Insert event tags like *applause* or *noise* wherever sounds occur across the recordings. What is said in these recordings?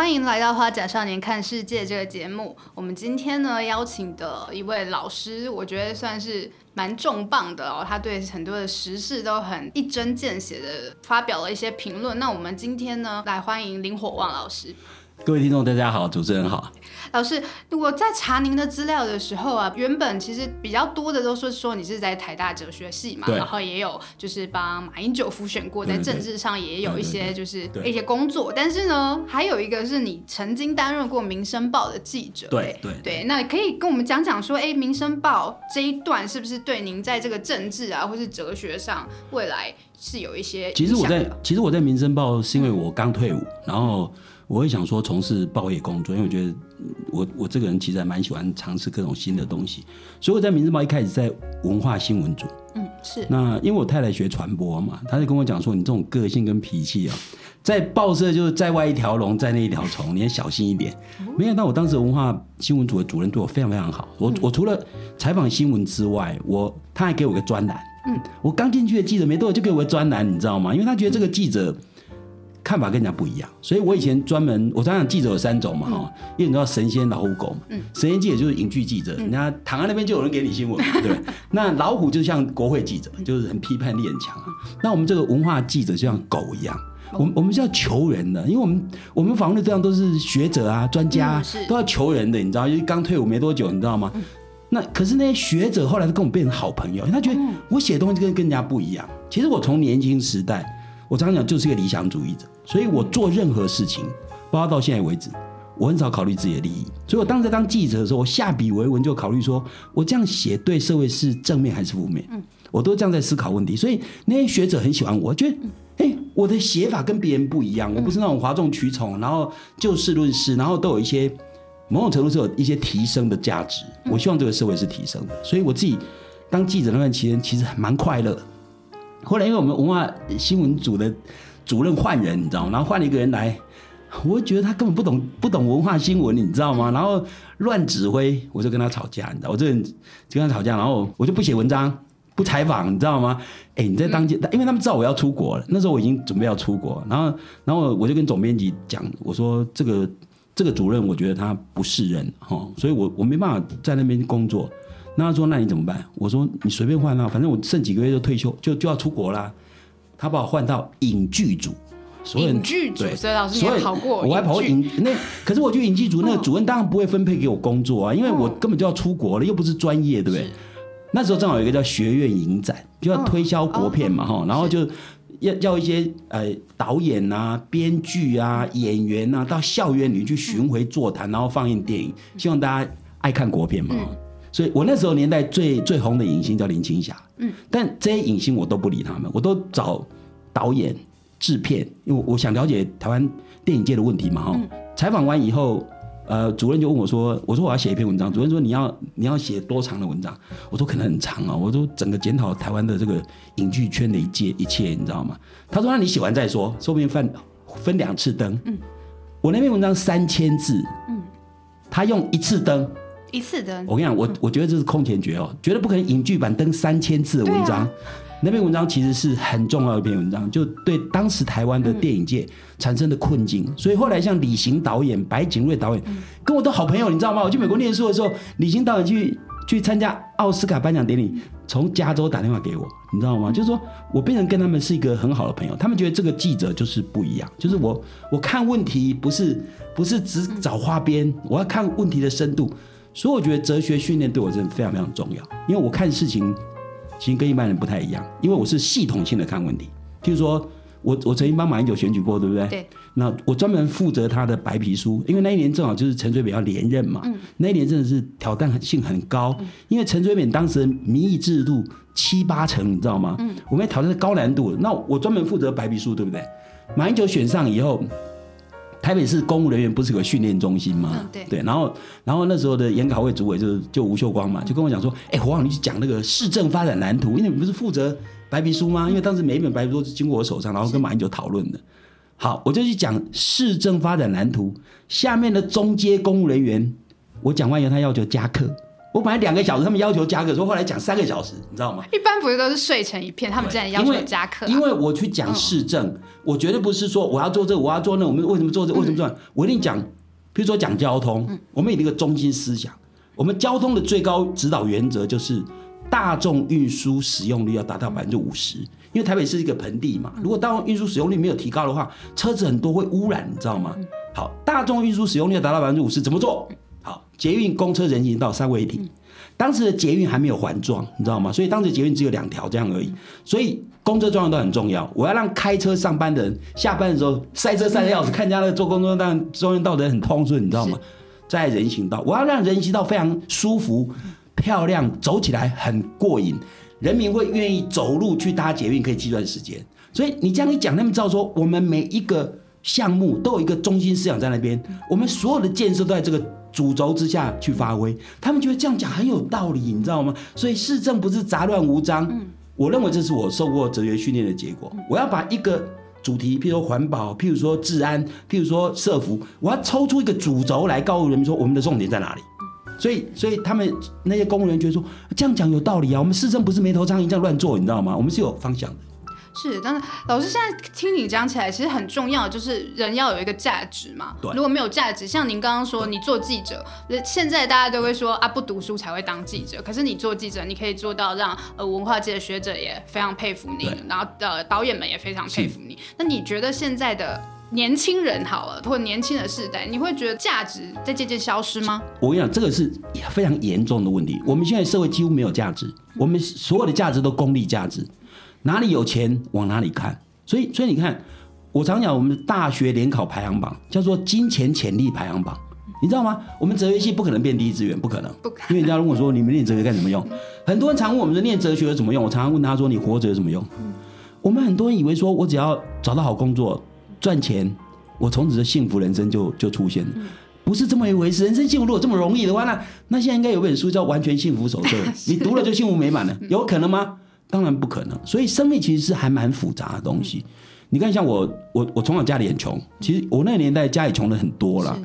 欢迎来到《花甲少年看世界》这个节目。我们今天呢邀请的一位老师，我觉得算是蛮重磅的哦。他对很多的时事都很一针见血的发表了一些评论。那我们今天呢来欢迎林火旺老师。各位听众，大家好，主持人好。老师，我在查您的资料的时候啊，原本其实比较多的都是说你是在台大哲学系嘛，然后也有就是帮马英九复选过，在政治上也有一些就是一些工作。但是呢，还有一个是你曾经担任过《民生报》的记者。对对对，那可以跟我们讲讲说，哎，《民生报》这一段是不是对您在这个政治啊，或是哲学上未来是有一些？其实我在其实我在《民生报》是因为我刚退伍，然后。我会想说从事报业工作，因为我觉得我我这个人其实还蛮喜欢尝试各种新的东西，所以我在《民生报》一开始在文化新闻组。嗯，是。那因为我太太学传播嘛，她就跟我讲说，你这种个性跟脾气啊，在报社就是在外一条龙，在内一条虫，你要小心一点。没想到我当时文化新闻组的主任对我非常非常好，我我除了采访新闻之外，我他还给我个专栏。嗯，我刚进去的记者没多久就给我个专栏，你知道吗？因为他觉得这个记者。看法跟人家不一样，所以我以前专门，我常常记者有三种嘛哈，因为你知道神仙老虎狗嘛，神仙记者就是影剧记者，人家躺在那边就有人给你新闻，*laughs* 对。那老虎就像国会记者，就是很批判力很强啊。那我们这个文化记者就像狗一样，我们我们是要求人的，因为我们我们访问的对象都是学者啊、专家，都要求人的，你知道，因为刚退伍没多久，你知道吗？那可是那些学者后来都跟我变成好朋友，他觉得我写东西跟跟人家不一样。其实我从年轻时代。我常常讲，就是一个理想主义者，所以我做任何事情，包括到现在为止，我很少考虑自己的利益。所以我当时当记者的时候，我下笔为文就考虑说，我这样写对社会是正面还是负面？嗯，我都这样在思考问题。所以那些学者很喜欢我，觉得，哎，我的写法跟别人不一样，我不是那种哗众取宠，然后就事论事，然后都有一些某种程度是有一些提升的价值。我希望这个社会是提升的，所以我自己当记者那段期间，其实蛮快乐。后来，因为我们文化新闻组的主任换人，你知道吗？然后换了一个人来，我觉得他根本不懂不懂文化新闻，你知道吗？然后乱指挥，我就跟他吵架，你知道，我这人就跟他吵架，然后我就不写文章，不采访，你知道吗？哎，你在当记，因为他们知道我要出国了，那时候我已经准备要出国，然后然后我就跟总编辑讲，我说这个这个主任，我觉得他不是人哈，所以我我没办法在那边工作。那他说：“那你怎么办？”我说：“你随便换啊，反正我剩几个月就退休，就就要出国啦。”他把我换到影剧组，所有影剧组，所以老师也跑过，我还跑过影那。可是我去影剧组，那个主任当然不会分配给我工作啊，因为我根本就要出国了，又不是专业，对不对？那时候正好有一个叫学院影展，就要推销国片嘛，哈，然后就要要一些呃导演啊、编剧啊、演员啊到校园里去巡回座谈，然后放映电影，希望大家爱看国片嘛。所以我那时候年代最最红的影星叫林青霞，嗯，但这些影星我都不理他们，我都找导演、制片，因为我想了解台湾电影界的问题嘛，哈。采访完以后，呃，主任就问我说：“我说我要写一篇文章。”主任说：“你要你要写多长的文章？”我说：“可能很长啊。”我说：“整个检讨台湾的这个影剧圈的一切一切，你知道吗？”他说：“那你写完再说，说不定分分两次登。”嗯，我那篇文章三千字，嗯，他用一次登。一次的，我跟你讲，我我觉得这是空前绝哦，绝对不可能影剧版登三千次的文章。那篇文章其实是很重要的一篇文章，就对当时台湾的电影界产生的困境。所以后来像李行导演、白景瑞导演，跟我都好朋友，你知道吗？我去美国念书的时候，李行导演去去参加奥斯卡颁奖典礼，从加州打电话给我，你知道吗？就是说我变成跟他们是一个很好的朋友。他们觉得这个记者就是不一样，就是我我看问题不是不是只找花边，我要看问题的深度。所以我觉得哲学训练对我真的非常非常重要，因为我看事情其实跟一般人不太一样，因为我是系统性的看问题。譬如说，我我曾经帮马英九选举过，对不对？对。那我专门负责他的白皮书，因为那一年正好就是陈水扁要连任嘛。嗯。那一年真的是挑战性很高，因为陈水扁当时民意制度七八成，你知道吗？嗯。我们要挑战高难度，那我专门负责白皮书，对不对？马英九选上以后。台北市公务人员不是有个训练中心吗？对对，然后然后那时候的研考会主委就就吴秀光嘛，就跟我讲说，哎，黄你去讲那个市政发展蓝图，因为你不是负责白皮书吗？因为当时每一本白皮书是经过我手上，然后跟马英九讨论的。好，我就去讲市政发展蓝图下面的中阶公务人员，我讲完以后他要求加课，我本来两个小时，他们要求加课，说后来讲三个小时，你知道吗？一般不是都是睡成一片，他们竟然要求加课。因为我去讲市政，我绝对不是说我要做这，我要做那，我们为什么做这？为什么做？我一定讲，比如说讲交通，我们有一个中心思想，我们交通的最高指导原则就是大众运输使用率要达到百分之五十。因为台北是一个盆地嘛，如果大众运输使用率没有提高的话，车子很多会污染，你知道吗？好，大众运输使用率要达到百分之五十，怎么做？好，捷运、公车、人行道三位一体。当时的捷运还没有环状，你知道吗？所以当时捷运只有两条这样而已。所以公车状况都很重要。我要让开车上班的人下班的时候塞车塞的要死，看人家那坐公车当中央道的人很通顺，你知道吗？在人行道，我要让人行道非常舒服、漂亮，走起来很过瘾，人民会愿意走路去搭捷运，可以计算时间。所以你这样一讲，他们知道说我们每一个项目都有一个中心思想在那边，我们所有的建设都在这个。主轴之下去发挥，他们觉得这样讲很有道理，你知道吗？所以市政不是杂乱无章。嗯，我认为这是我受过哲学训练的结果。我要把一个主题，譬如说环保，譬如说治安，譬如说社服，我要抽出一个主轴来告诉人们说我们的重点在哪里。所以，所以他们那些公务员觉得说这样讲有道理啊。我们市政不是没头苍蝇这样乱做，你知道吗？我们是有方向的。是，但是老师现在听你讲起来，其实很重要就是人要有一个价值嘛。对。如果没有价值，像您刚刚说，你做记者，现在大家都会说啊，不读书才会当记者。可是你做记者，你可以做到让呃文化界的学者也非常佩服你，然后呃导演们也非常佩服你。那你觉得现在的年轻人好了，或年轻的世代，你会觉得价值在渐渐消失吗？我跟你讲，这个是非常严重的问题。我们现在社会几乎没有价值，我们所有的价值都功利价值。哪里有钱往哪里看，所以所以你看，我常讲我们大学联考排行榜叫做金钱潜力排行榜，你知道吗？我们哲学系不可能变第一志愿，不可能，不可能。因为人家问我说你们念哲学干什么用？很多人常问我们说念哲学有什么用？我常常问他说你活着有什么用？我们很多人以为说我只要找到好工作赚钱，我从此的幸福人生就就出现了，不是这么一回事。人生幸福如果这么容易的话，那那现在应该有本书叫《完全幸福手册》，*laughs* 你读了就幸福美满了，有可能吗？当然不可能，所以生命其实是还蛮复杂的东西。你看，像我，我我从小家里很穷，其实我那个年代家里穷的很多了。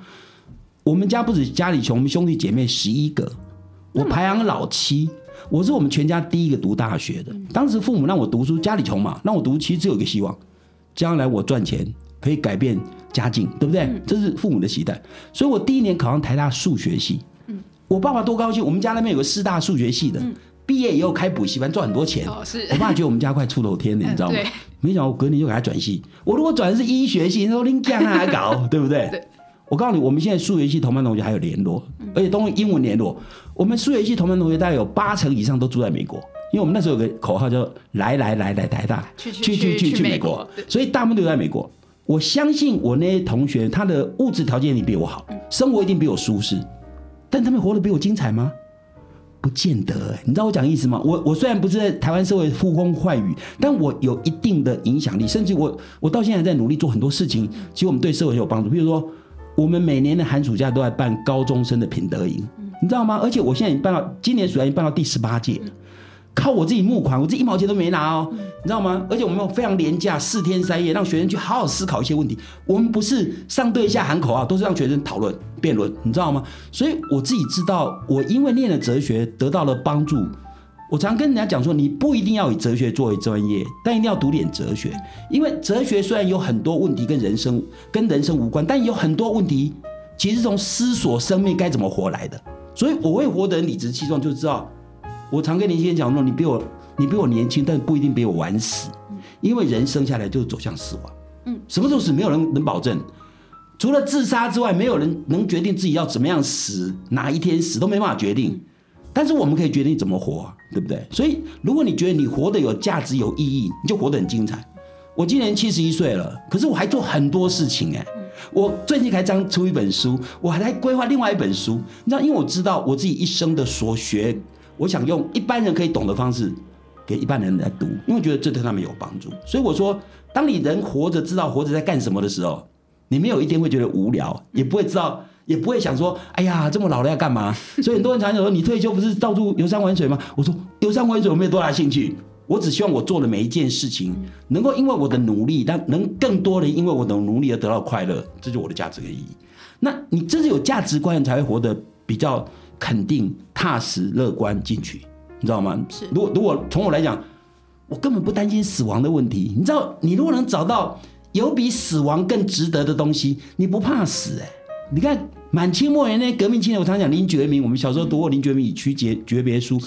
我们家不止家里穷，我们兄弟姐妹十一个，我排行老七，我是我们全家第一个读大学的。当时父母让我读书，家里穷嘛，让我读，其实只有一个希望，将来我赚钱可以改变家境，对不对？这是父母的期待。所以我第一年考上台大数学系，我爸爸多高兴，我们家那边有个师大数学系的。毕业以后开补习班赚很多钱，我爸觉得我们家快出头天了，*laughs* 你知道吗？没想到我隔年就给他转系。我如果转的是医学系，他说你干嘛搞，*laughs* 对不对？我告诉你，我们现在数学系同班同学还有联络，而且都用英文联络。我们数学系同班同学大概有八成以上都住在美国，因为我们那时候有个口号叫“来来来来台大，去去去去去美国”，所以大部分都在美国。我相信我那些同学，他的物质条件一定比我好，生活一定比我舒适，但他们活得比我精彩吗？不见得，你知道我讲意思吗？我我虽然不是在台湾社会呼风唤雨，但我有一定的影响力，甚至我我到现在在努力做很多事情，其实我们对社会有帮助。比如说，我们每年的寒暑假都在办高中生的品德营，你知道吗？而且我现在已经办到今年暑假已经办到第十八届。靠我自己募款，我自己一毛钱都没拿哦，你知道吗？而且我们用非常廉价四天三夜，让学生去好好思考一些问题。我们不是上对下喊口号，都是让学生讨论辩论，你知道吗？所以我自己知道，我因为念了哲学得到了帮助。我常跟人家讲说，你不一定要以哲学作为专业，但一定要读点哲学，因为哲学虽然有很多问题跟人生跟人生无关，但有很多问题其实从思索生命该怎么活来的。所以我会活得理直气壮，就知道。我常跟年轻人讲说，你比我，你比我年轻，但不一定比我晚死，因为人生下来就是走向死亡。嗯，什么时候死，没有人能保证，除了自杀之外，没有人能决定自己要怎么样死，哪一天死都没办法决定。但是我们可以决定怎么活，对不对？所以，如果你觉得你活得有价值、有意义，你就活得很精彩。我今年七十一岁了，可是我还做很多事情哎。我最近才刚出一本书，我还在规划另外一本书。你知道，因为我知道我自己一生的所学。我想用一般人可以懂的方式，给一般人来读，因为觉得这对他们有帮助。所以我说，当你人活着知道活着在干什么的时候，你没有一天会觉得无聊，也不会知道，也不会想说，哎呀，这么老了要干嘛？所以很多人常常说，你退休不是到处游山玩水吗？我说，游山玩水我没有多大兴趣，我只希望我做的每一件事情，能够因为我的努力，但能更多的因为我的努力而得到快乐，这就我的价值跟意义。那你真是有价值观，才会活得比较。肯定、踏实、乐观进取，你知道吗？是。如果如果从我来讲，我根本不担心死亡的问题。你知道，你如果能找到有比死亡更值得的东西，你不怕死哎。你看满清末年那些革命青年，我常讲林觉民，我们小时候读过林觉民《以屈节诀别书》，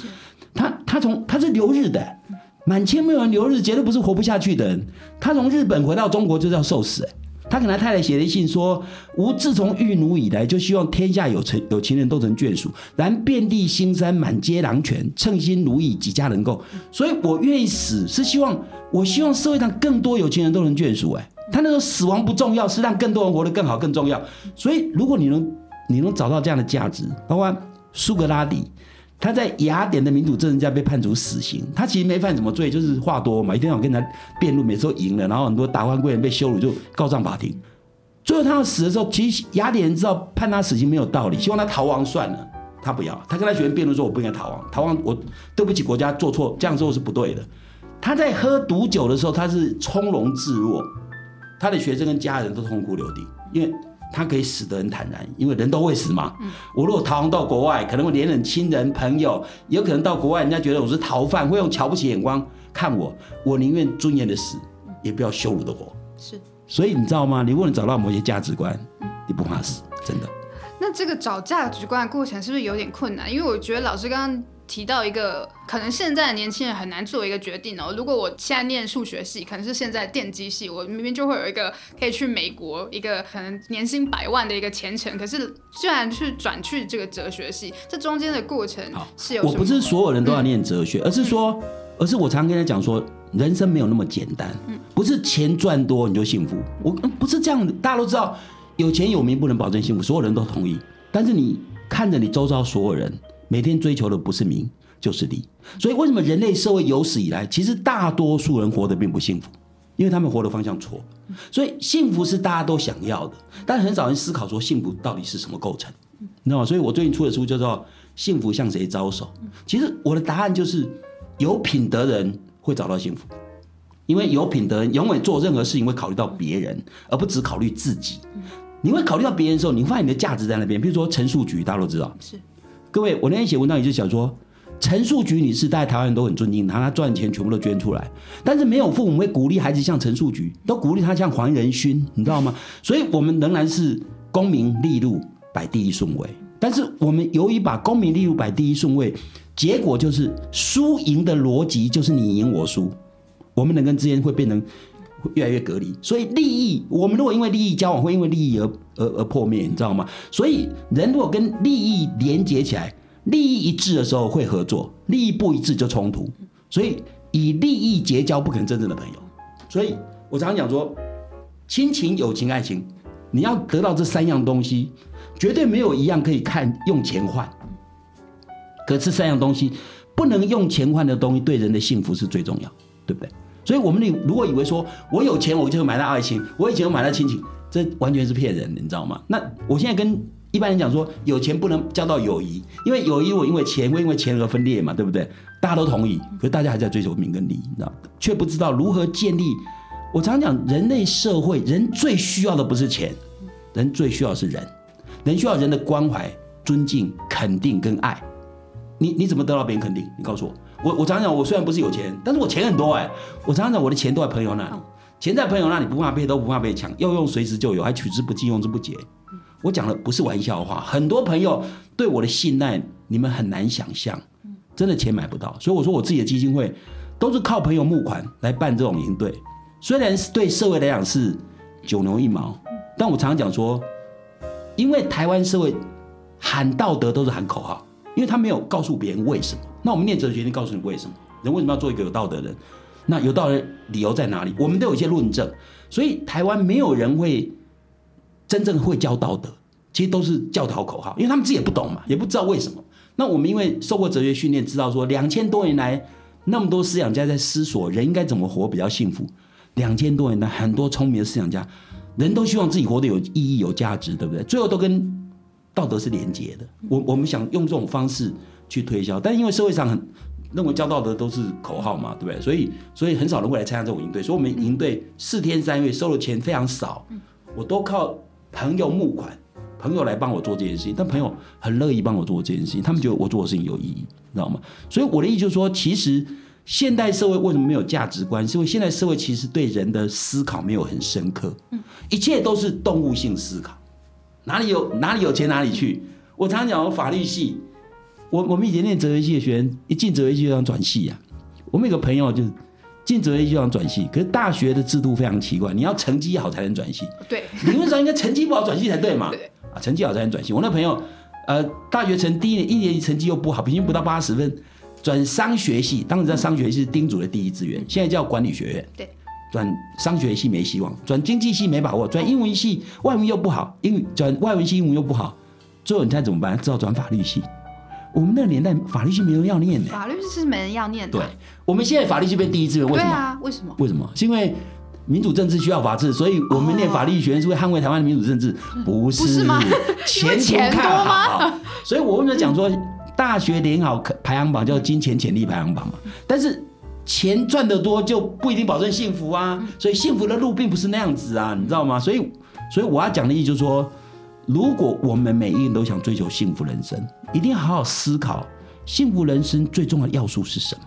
他他从他是留日的，满清末年留日绝对不是活不下去的人。他从日本回到中国就是要受死哎。他给他太太写了一信说：“吾自从遇奴以来，就希望天下有成有情人都成眷属。然遍地腥山，满街狼犬，称心如意，几家能够？所以我愿意死，是希望我希望社会上更多有情人都能眷属。哎，他那个死亡不重要，是让更多人活得更好更重要。所以如果你能你能找到这样的价值，包括苏格拉底。”他在雅典的民主政治家被判处死刑，他其实没犯什么罪，就是话多嘛，一天要跟人家辩论，每次都赢了，然后很多达官贵人被羞辱就告上法庭。最后他要死的时候，其实雅典人知道判他死刑没有道理，希望他逃亡算了，他不要，他跟他学生辩论说：“我不应该逃亡，逃亡我对不起国家，做错这样做是不对的。”他在喝毒酒的时候，他是从容自若，他的学生跟家人都痛哭流涕，因为。他可以死得很坦然，因为人都会死嘛。我如果逃亡到国外，可能会连累亲人朋友，也有可能到国外，人家觉得我是逃犯，会用瞧不起眼光看我。我宁愿尊严的死，也不要羞辱的活。是，所以你知道吗？你如果能找到某些价值观，你不怕死，真的。那这个找价值观的过程是不是有点困难？因为我觉得老师刚刚。提到一个可能现在的年轻人很难做一个决定哦。如果我现在念数学系，可能是现在电机系，我明明就会有一个可以去美国一个可能年薪百万的一个前程，可是居然去转去这个哲学系，这中间的过程是有。我不是所有人都要念哲学，而是说，而是我常跟他讲说，人生没有那么简单，嗯不是钱赚多你就幸福。我不是这样的，大家都知道，有钱有名不能保证幸福，所有人都同意。但是你看着你周遭所有人。每天追求的不是名就是利，所以为什么人类社会有史以来，其实大多数人活得并不幸福，因为他们活的方向错。所以幸福是大家都想要的，但很少人思考说幸福到底是什么构成，你知道吗？所以我最近出的书叫做《幸福向谁招手》。其实我的答案就是，有品德人会找到幸福，因为有品德人永远做任何事情会考虑到别人，而不只考虑自己。你会考虑到别人的时候，你发现你的价值在那边。比如说陈述局，大家都知道是。各位，我那天写文章也是想说，陈述菊女士在台湾人都很尊敬她，她赚钱全部都捐出来，但是没有父母会鼓励孩子像陈述菊，都鼓励她像黄仁勋，你知道吗？所以我们仍然是功名利禄摆第一顺位，但是我们由于把功名利禄摆第一顺位，结果就是输赢的逻辑就是你赢我输，我们人跟之间会变成。越来越隔离，所以利益，我们如果因为利益交往，会因为利益而而而破灭，你知道吗？所以人如果跟利益连接起来，利益一致的时候会合作，利益不一致就冲突。所以以利益结交不可能真正的朋友。所以我常常讲说，亲情、友情、爱情，你要得到这三样东西，绝对没有一样可以看用钱换。可这三样东西不能用钱换的东西，对人的幸福是最重要，对不对？所以，我们你如果以为说我有钱我就会买到爱情，我以前买到亲情，这完全是骗人的，你知道吗？那我现在跟一般人讲说，有钱不能交到友谊，因为友谊我因为钱会因为钱而分裂嘛，对不对？大家都同意，可是大家还在追求名跟利，你知道却不知道如何建立。我常讲，人类社会人最需要的不是钱，人最需要是人，人需要人的关怀、尊敬、肯定跟爱。你你怎么得到别人肯定？你告诉我。我我常常讲，我虽然不是有钱，但是我钱很多哎。我常常讲，我的钱都在朋友那里，钱在朋友那里，不怕被偷，不怕被抢，要用随时就有，还取之不尽，用之不竭。我讲的不是玩笑话，很多朋友对我的信赖，你们很难想象，真的钱买不到。所以我说，我自己的基金会都是靠朋友募款来办这种营队，虽然是对社会来讲是九牛一毛，但我常常讲说，因为台湾社会喊道德都是喊口号。因为他没有告诉别人为什么，那我们念哲学，告诉你为什么人为什么要做一个有道德的人？那有道德理由在哪里？我们都有一些论证，所以台湾没有人会真正会教道德，其实都是教条口号，因为他们自己也不懂嘛，也不知道为什么。那我们因为受过哲学训练，知道说两千多年来那么多思想家在思索人应该怎么活比较幸福。两千多年来很多聪明的思想家，人都希望自己活得有意义、有价值，对不对？最后都跟。道德是连接的，我我们想用这种方式去推销，但因为社会上很认为教道德都是口号嘛，对不对？所以所以很少人会来参加这种营队，所以我们营队四天三夜收的钱非常少，我都靠朋友募款朋友来帮我做这件事情，但朋友很乐意帮我做这件事情，他们觉得我做的事情有意义，你知道吗？所以我的意思就是说，其实现代社会为什么没有价值观？是因为现代社会其实对人的思考没有很深刻，一切都是动物性思考，哪里有哪里有钱哪里去。我常常讲，法律系，我我们以前念哲学系的学员，一进哲学系就想转系呀。我们有个朋友就是。进哲学系就想转系，可是大学的制度非常奇怪，你要成绩好才能转系。对，*laughs* 理论上应该成绩不好转系才对嘛。对啊，成绩好才能转系。我那朋友，呃，大学成第一年一年级成绩又不好，平均不到八十分，转商学系，当时在商学系是丁主的第一志愿，现在叫管理学院。对，转商学系没希望，转经济系没把握，转英文系外文又不好，英转外文系英文又不好，最后你猜怎么办？只好转法律系。我们那个年代法律系没人要念的，法律系是没人要念的。对，我们现在法律系变第一志愿，为什么？对啊，为什么？为什么？是因为民主政治需要法治，所以我们念法律学院是为捍卫台湾的民主政治，不是吗？*laughs* 钱钱多吗？所以我为什么讲说大学联好排行榜叫金钱潜力排行榜嘛？但是钱赚得多就不一定保证幸福啊，所以幸福的路并不是那样子啊，你知道吗？所以，所以我要讲的意思就是说。如果我们每一个人都想追求幸福人生，一定要好好思考幸福人生最重要的要素是什么？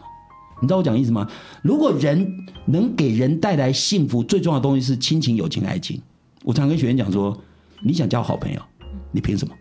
你知道我讲意思吗？如果人能给人带来幸福，最重要的东西是亲情、友情、爱情。我常跟学员讲说：你想交好朋友，你凭什么？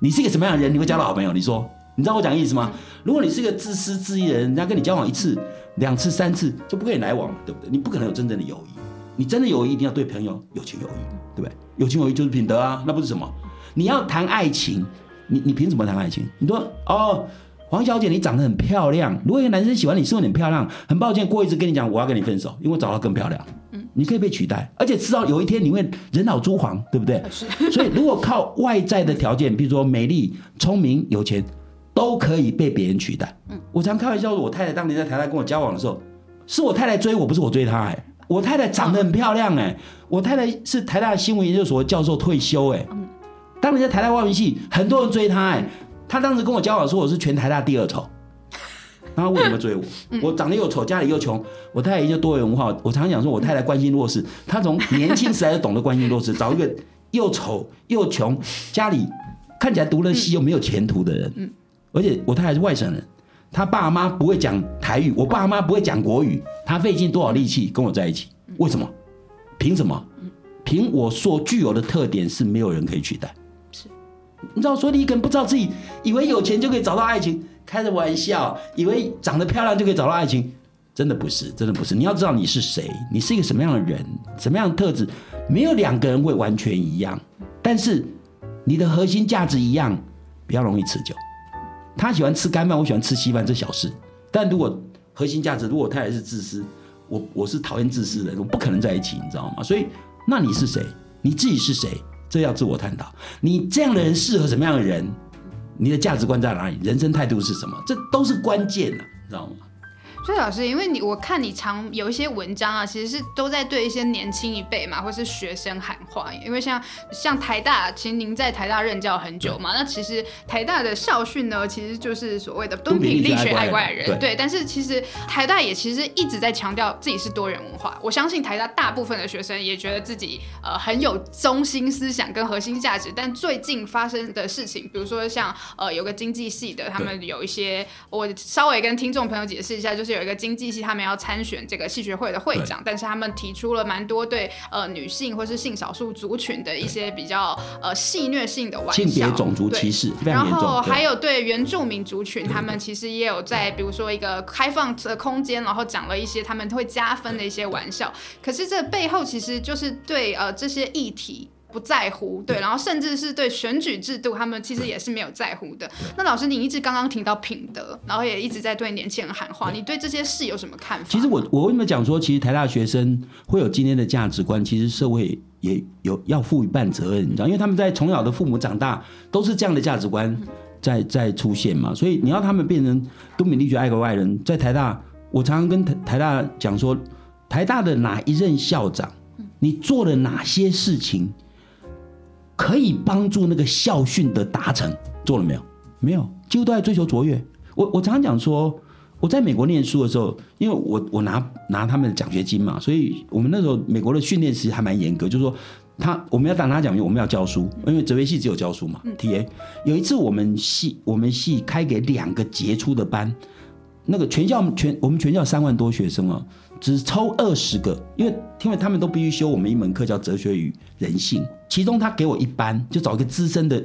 你是一个什么样的人，你会交到好朋友？你说，你知道我讲意思吗？如果你是一个自私自利的人，人家跟你交往一次、两次、三次就不跟你来往了，对不对？你不可能有真正的友谊。你真的友谊一定要对朋友有情有义，对不对？有情有义就是品德啊，那不是什么？你要谈爱情，你你凭什么谈爱情？你说哦，黄小姐你长得很漂亮，如果一个男生喜欢你，是很漂亮，很抱歉过一次跟你讲我要跟你分手，因为我找到更漂亮。嗯，你可以被取代，而且迟早有一天你会人老珠黄，对不对？是。所以如果靠外在的条件，比如说美丽、聪明、有钱，都可以被别人取代。嗯，我常开玩笑说，我太太当年在台大跟我交往的时候，是我太太追我，不是我追她，哎。我太太长得很漂亮哎，我太太是台大新闻研究所教授退休哎，当年在台大外文系很多人追她哎，她当时跟我交往说我是全台大第二丑，*laughs* 那为什么追我？我长得又丑，家里又穷，我太太就多元文化。我常常讲说我太太关心弱势，她从年轻时代就懂得关心弱势，*laughs* 找一个又丑又穷，家里看起来读了戏又没有前途的人，而且我太太是外省人。他爸妈不会讲台语，我爸妈不会讲国语，他费尽多少力气跟我在一起？为什么？凭什么？凭我所具有的特点是没有人可以取代。是，你知道，所以你可能不知道自己以为有钱就可以找到爱情，开着玩笑，以为长得漂亮就可以找到爱情，真的不是，真的不是。你要知道你是谁，你是一个什么样的人，什么样的特质，没有两个人会完全一样，但是你的核心价值一样，比较容易持久。他喜欢吃干饭，我喜欢吃稀饭，这小事。但如果核心价值，如果他也是自私，我我是讨厌自私的人，我不可能在一起，你知道吗？所以，那你是谁？你自己是谁？这要自我探讨。你这样的人适合什么样的人？你的价值观在哪里？人生态度是什么？这都是关键的，你知道吗？所以老师，因为你我看你常有一些文章啊，其实是都在对一些年轻一辈嘛，或是学生喊话。因为像像台大，其实您在台大任教很久嘛，那其实台大的校训呢，其实就是所谓的“敦品力学爱怪人”。对，但是其实台大也其实一直在强调自己是多元文化。我相信台大大部分的学生也觉得自己呃很有中心思想跟核心价值。但最近发生的事情，比如说像呃有个经济系的，他们有一些，我稍微跟听众朋友解释一下，就是。有一个经济系，他们要参选这个戏学会的会长，但是他们提出了蛮多对呃女性或是性少数族群的一些比较呃戏虐性的玩笑，性别种族歧视，然后还有对原住民族群，他们其实也有在比如说一个开放的空间，然后讲了一些他们会加分的一些玩笑，可是这背后其实就是对呃这些议题。不在乎，对，然后甚至是对选举制度，他们其实也是没有在乎的。那老师，你一直刚刚提到品德，然后也一直在对年轻人喊话，你对这些事有什么看法？其实我我为什么讲说，其实台大学生会有今天的价值观，其实社会也有要负一半责任，你知道，因为他们在从小的父母长大都是这样的价值观在在出现嘛，所以你要他们变成都敏力学爱国外人，在台大，我常常跟台台大讲说，台大的哪一任校长，你做了哪些事情？可以帮助那个校训的达成，做了没有？没有，几乎都在追求卓越。我我常常讲说，我在美国念书的时候，因为我我拿拿他们的奖学金嘛，所以我们那时候美国的训练其实还蛮严格，就是说他我们要当他讲，我们要教书，因为哲学系只有教书嘛。T A 有一次我们系我们系开给两个杰出的班，那个全校全我们全校三万多学生啊，只抽二十个，因为因为他们都必须修我们一门课叫哲学与人性，其中他给我一班，就找一个资深的，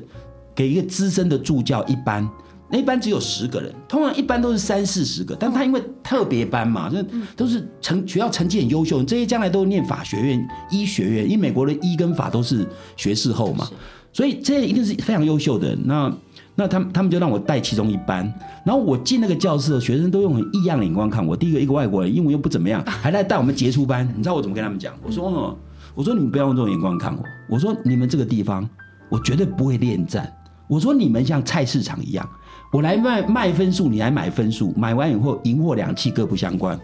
给一个资深的助教一班。那一班只有十个人，通常一般都是三四十个，但他因为特别班嘛，就都是成学校成绩很优秀，这些将来都念法学院、医学院，因为美国的医跟法都是学士后嘛，所以这些一定是非常优秀的。那那他们他们就让我带其中一班，然后我进那个教室，学生都用很异样的眼光看我。第一个一个外国人，英文又不怎么样，还来带我们杰出班。你知道我怎么跟他们讲？我说，我说你们不要用这种眼光看我。我说你们这个地方，我绝对不会恋战。我说你们像菜市场一样。我来卖卖分数，你来买分数，买完以后赢货两气各不相关。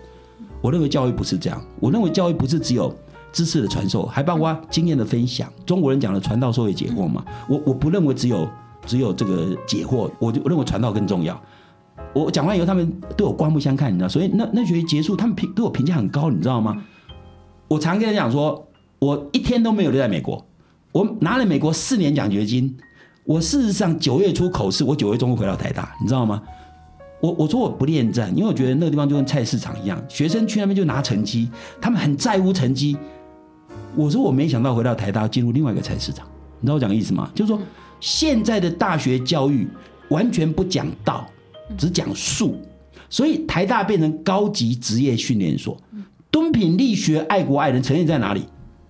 我认为教育不是这样，我认为教育不是只有知识的传授，还包括经验的分享。中国人讲的传道授业解惑嘛，我我不认为只有只有这个解惑，我就认为传道更重要。我讲完以后，他们对我刮目相看，你知道，所以那那学期结束，他们评对我评价很高，你知道吗？我常跟他讲说，我一天都没有留在美国，我拿了美国四年奖学金。我事实上九月初口试，我九月中会回到台大，你知道吗？我我说我不恋战，因为我觉得那个地方就跟菜市场一样，学生去那边就拿成绩，他们很在乎成绩。我说我没想到回到台大进入另外一个菜市场，你知道我讲的意思吗？就是说现在的大学教育完全不讲道，只讲术，所以台大变成高级职业训练所。敦品力学、爱国爱人呈现在哪里？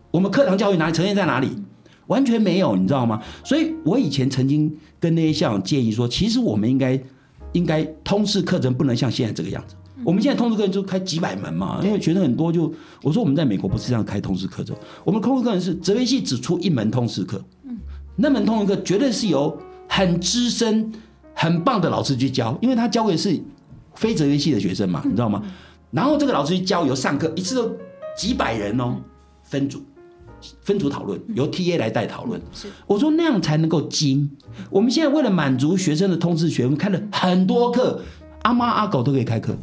我们课堂教育哪里呈现在哪里？完全没有，你知道吗？所以我以前曾经跟那些校长建议说，其实我们应该应该通识课程不能像现在这个样子。我们现在通识课程就开几百门嘛，因为学生很多。就我说我们在美国不是这样开通识课程，我们通识课程是哲学系只出一门通识课，那门通识课绝对是由很资深、很棒的老师去教，因为他教的是非哲学系的学生嘛，你知道吗？然后这个老师去教，由上课一次都几百人哦，分组。分组讨论，由 T A 来带讨论。是，我说那样才能够精。我们现在为了满足学生的通识学，我们开了很多课，阿妈阿狗都可以开课。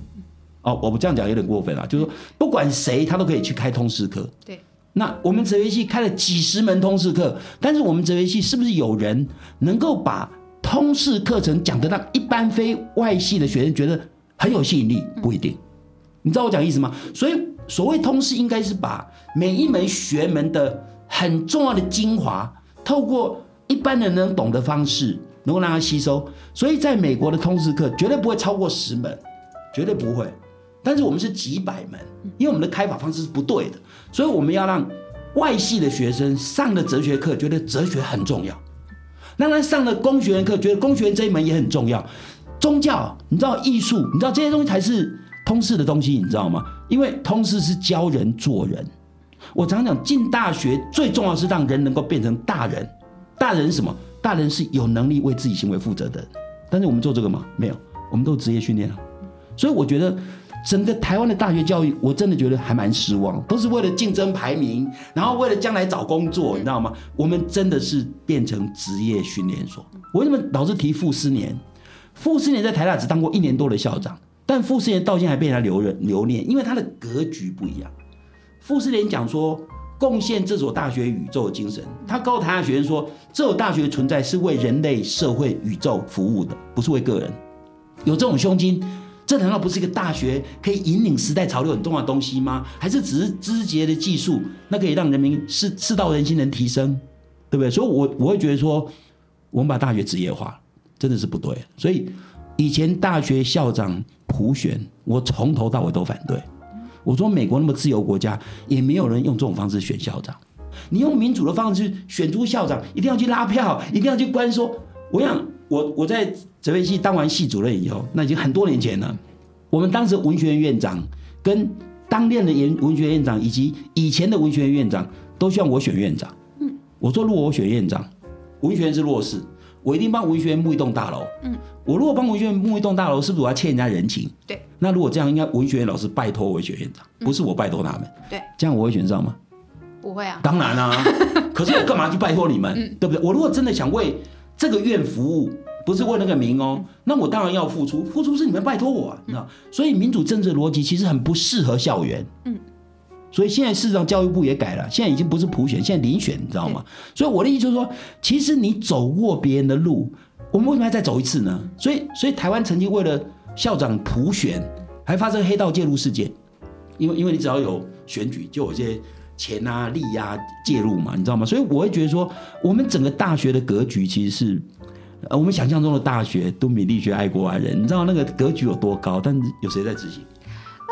哦，我们这样讲有点过分啊，就是说不管谁他都可以去开通识课。对。那我们哲学系开了几十门通识课，但是我们哲学系是不是有人能够把通识课程讲得让一般非外系的学生觉得很有吸引力？不一定。你知道我讲意思吗？所以。所谓通识，应该是把每一门学门的很重要的精华，透过一般人能懂的方式，能够让他吸收。所以，在美国的通识课绝对不会超过十门，绝对不会。但是我们是几百门，因为我们的开法方式是不对的。所以我们要让外系的学生上的哲学课觉得哲学很重要，让他上了工学院课觉得工学院这一门也很重要。宗教，你知道艺术，你知道这些东西才是。通识的东西你知道吗？因为通识是教人做人。我常讲，进大学最重要是让人能够变成大人。大人什么？大人是有能力为自己行为负责的。但是我们做这个吗？没有，我们都职业训练啊。所以我觉得整个台湾的大学教育，我真的觉得还蛮失望，都是为了竞争排名，然后为了将来找工作，你知道吗？我们真的是变成职业训练所。为什么老是提傅斯年？傅斯年在台大只当过一年多的校长。但傅斯年到现在还被人留人留念，因为他的格局不一样。傅斯年讲说，贡献这所大学宇宙的精神。他告诉台大学生说，这所大学存在是为人类、社会、宇宙服务的，不是为个人。有这种胸襟，这难道不是一个大学可以引领时代潮流很重要的东西吗？还是只是枝节的技术，那可以让人民世世道人心能提升，对不对？所以，我我会觉得说，我们把大学职业化，真的是不对。所以。以前大学校长普选，我从头到尾都反对。我说美国那么自由国家，也没有人用这种方式选校长。你用民主的方式选出校长，一定要去拉票，一定要去关说。我想，我我在哲学系当完系主任以后，那已经很多年前了。我们当时文学院院长跟当年的研文学院长，以及以前的文学院院长，都希望我选院长。嗯，我说如果我选院长，文学院是弱势。我一定帮文学院募一栋大楼。嗯，我如果帮文学院募一栋大楼，是不是我要欠人家人情？对。那如果这样，应该文学院老师拜托文学院长，不是我拜托他们。对。这样我会选上吗？不会啊。当然啊。*laughs* 可是我干嘛去拜托你们？对不对？我如果真的想为这个院服务，不是为那个名哦，那我当然要付出。付出是你们拜托我，你知道？所以民主政治逻辑其实很不适合校园。嗯。所以现在事实上教育部也改了，现在已经不是普选，现在遴选，你知道吗？所以我的意思就是说，其实你走过别人的路，我们为什么要再走一次呢？所以，所以台湾曾经为了校长普选，还发生黑道介入事件，因为因为你只要有选举，就有些钱啊、利啊介入嘛，你知道吗？所以我会觉得说，我们整个大学的格局其实是，呃，我们想象中的大学都比力学爱国爱人，你知道那个格局有多高，但有谁在执行？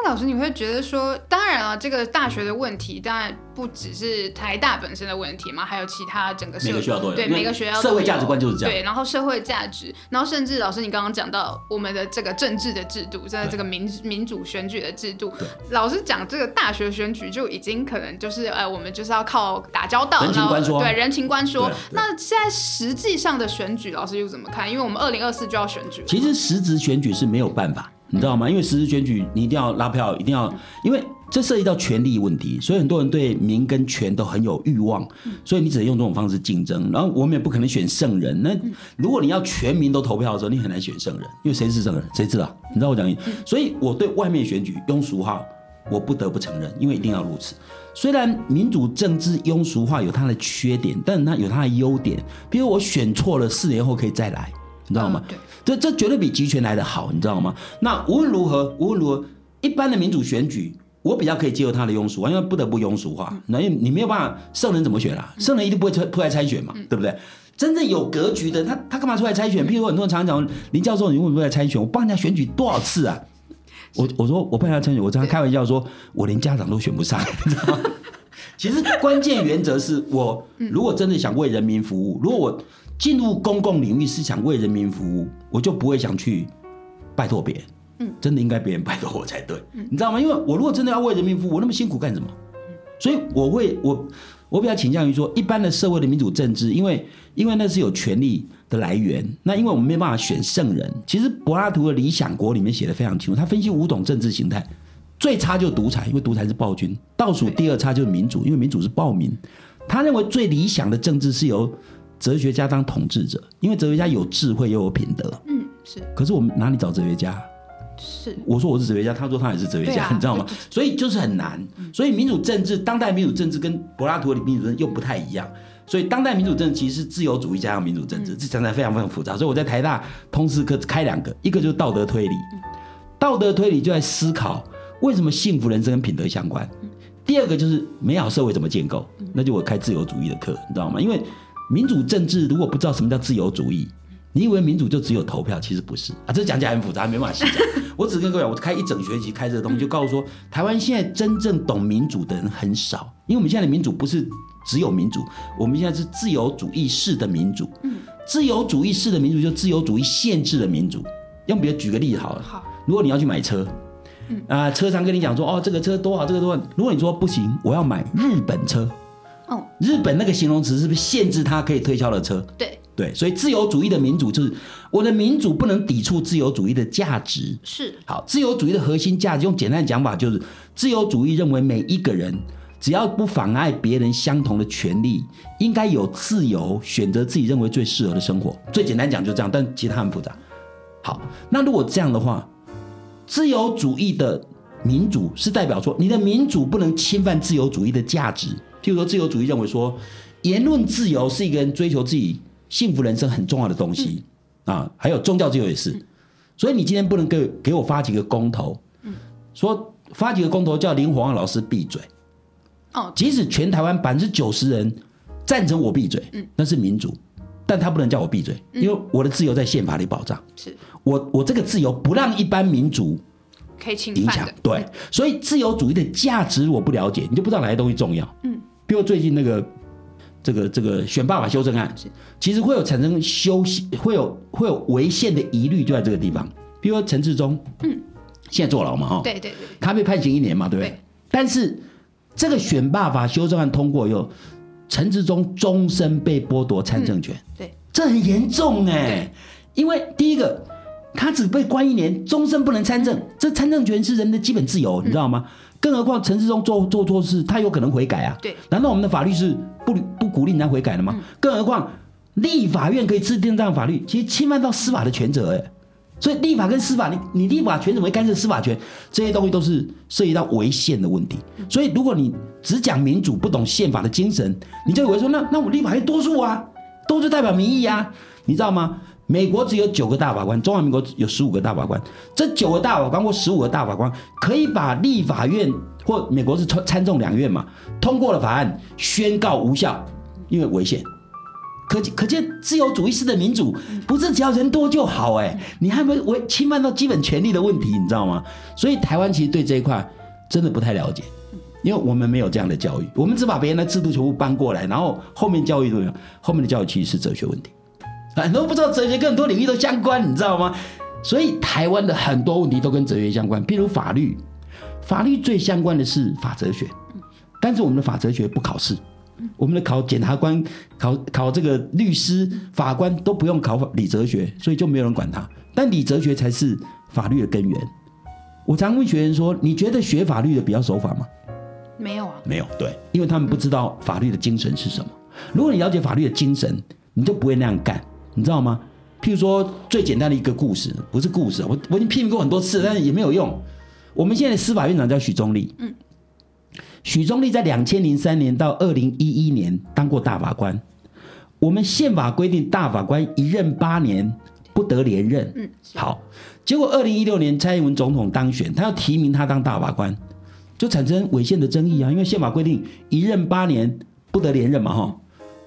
那老师，你会觉得说，当然了，这个大学的问题，当然不只是台大本身的问题嘛，还有其他整个每个学校都有，对每个学校社会价值观就是这样。对，然后社会价值，然后甚至老师你刚刚讲到我们的这个政治的制度，在这个民民主选举的制度，老师讲这个大学选举就已经可能就是呃，我们就是要靠打交道，人情官说，对人情官说。那现在实际上的选举，老师又怎么看？因为我们二零二四就要选举，其实实质选举是没有办法。你知道吗？因为实时选举，你一定要拉票，一定要，因为这涉及到权力问题，所以很多人对民跟权都很有欲望，所以你只能用这种方式竞争。然后我们也不可能选圣人。那如果你要全民都投票的时候，你很难选圣人，因为谁是圣人，谁知道？你知道我讲意思？所以我对外面选举庸俗化，我不得不承认，因为一定要如此。虽然民主政治庸俗化有它的缺点，但它有它的优点。比如我选错了，四年后可以再来，你知道吗？对。这这绝对比集权来的好，你知道吗？那无论如何，无论如何，一般的民主选举，我比较可以接受他的庸俗，因为不得不庸俗化。那因为你没有办法，圣人怎么选啊？圣人一定不会出出来参选嘛，对不对？真正有格局的，他他干嘛出来参选？譬如很多人常常讲林教授，你为什么出来参选？我帮人家选举多少次啊？我我说我帮人家参选，我常常开玩笑说，我连家长都选不上，你知道吗？*laughs* 其实关键原则是我如果真的想为人民服务，如果我。进入公共领域是想为人民服务，我就不会想去拜托别人。嗯，真的应该别人拜托我才对，你知道吗？因为我如果真的要为人民服务，我那么辛苦干什么？所以我会我我比较倾向于说，一般的社会的民主政治，因为因为那是有权利的来源。那因为我们没办法选圣人。其实柏拉图的《理想国》里面写的非常清楚，他分析五种政治形态，最差就是独裁，因为独裁是暴君；倒数第二差就是民主，因为民主是暴民。他认为最理想的政治是由哲学家当统治者，因为哲学家有智慧又有品德。嗯，是。可是我们哪里找哲学家？是。我说我是哲学家，他说他也是哲学家，*laughs* 你知道吗？所以就是很难。所以民主政治，当代民主政治跟柏拉图的民主政治又不太一样。所以当代民主政治其实是自由主义加上民主政治，这讲起来非常非常复杂。所以我在台大通识课开两个，一个就是道德推理，道德推理就在思考为什么幸福人生跟品德相关。第二个就是美好社会怎么建构，那就我开自由主义的课，你知道吗？因为民主政治如果不知道什么叫自由主义，你以为民主就只有投票？其实不是啊，这讲起来很复杂，没办法细讲。*laughs* 我只跟各位讲，我开一整学期开这个东西，就告诉说，台湾现在真正懂民主的人很少，因为我们现在的民主不是只有民主，我们现在是自由主义式的民主。嗯，自由主义式的民主就自由主义限制的民主。用比如举个例子好了，好，如果你要去买车，嗯啊，车商跟你讲说，哦，这个车多好，这个多好。如果你说不行，我要买日本车。哦，日本那个形容词是不是限制他可以推销的车？对对，所以自由主义的民主就是我的民主不能抵触自由主义的价值。是好，自由主义的核心价值，用简单的讲法就是，自由主义认为每一个人只要不妨碍别人相同的权利，应该有自由选择自己认为最适合的生活。最简单讲就这样，但其他很复杂。好，那如果这样的话，自由主义的民主是代表说，你的民主不能侵犯自由主义的价值。譬如说，自由主义认为说，言论自由是一个人追求自己幸福人生很重要的东西啊，还有宗教自由也是。所以你今天不能给给我发几个公投，说发几个公投叫林火旺老师闭嘴。哦，即使全台湾百分之九十人赞成我闭嘴，那是民主，但他不能叫我闭嘴，因为我的自由在宪法里保障。是我我这个自由不让一般民族可以影响。对，所以自由主义的价值我不了解，你就不知道哪些东西重要。嗯。比如最近那个这个这个选罢法修正案，其实会有产生修会有会有违宪的疑虑，就在这个地方。比如说陈志忠，嗯，现在坐牢嘛，哈，对对对，他被判刑一年嘛，对不对？但是这个选罢法修正案通过以后，陈志忠终身被剥夺参政权，对，这很严重哎，因为第一个他只被关一年，终身不能参政，这参政权是人的基本自由，你知道吗？更何况陈世忠做做错事，他有可能悔改啊？对，难道我们的法律是不不鼓励人家悔改的吗？更何况立法院可以制定这样法律，其实侵犯到司法的权责，哎，所以立法跟司法，你你立法权怎么会干涉司法权？这些东西都是涉及到违宪的问题。所以如果你只讲民主，不懂宪法的精神，你就以为说那那我立法院多数啊，多数代表民意啊，你知道吗？美国只有九个大法官，中华民国有十五个大法官，这九个大法官或十五个大法官可以把立法院或美国是参参众两院嘛通过了法案宣告无效，因为违宪。可可见自由主义式的民主不是只要人多就好哎，你还没违侵犯到基本权利的问题，你知道吗？所以台湾其实对这一块真的不太了解，因为我们没有这样的教育，我们只把别人的制度全部搬过来，然后后面教育都有，后面的教育其实是哲学问题，很多不知道哲学跟很多领域都相关，你知道吗？所以台湾的很多问题都跟哲学相关，譬如法律，法律最相关的是法哲学，但是我们的法哲学不考试。我们的考检察官、考考这个律师、法官都不用考理哲学，所以就没有人管他。但理哲学才是法律的根源。我常问学员说：“你觉得学法律的比较守法吗？”没有啊，没有。对，因为他们不知道法律的精神是什么。如果你了解法律的精神，你就不会那样干，你知道吗？譬如说最简单的一个故事，不是故事，我我已经批评过很多次，但是也没有用。我们现在司法院长叫许宗立，嗯。许宗立在两千零三年到二零一一年当过大法官。我们宪法规定，大法官一任八年不得连任。嗯，好。结果二零一六年蔡英文总统当选，他要提名他当大法官，就产生违宪的争议啊。因为宪法规定一任八年不得连任嘛，哈。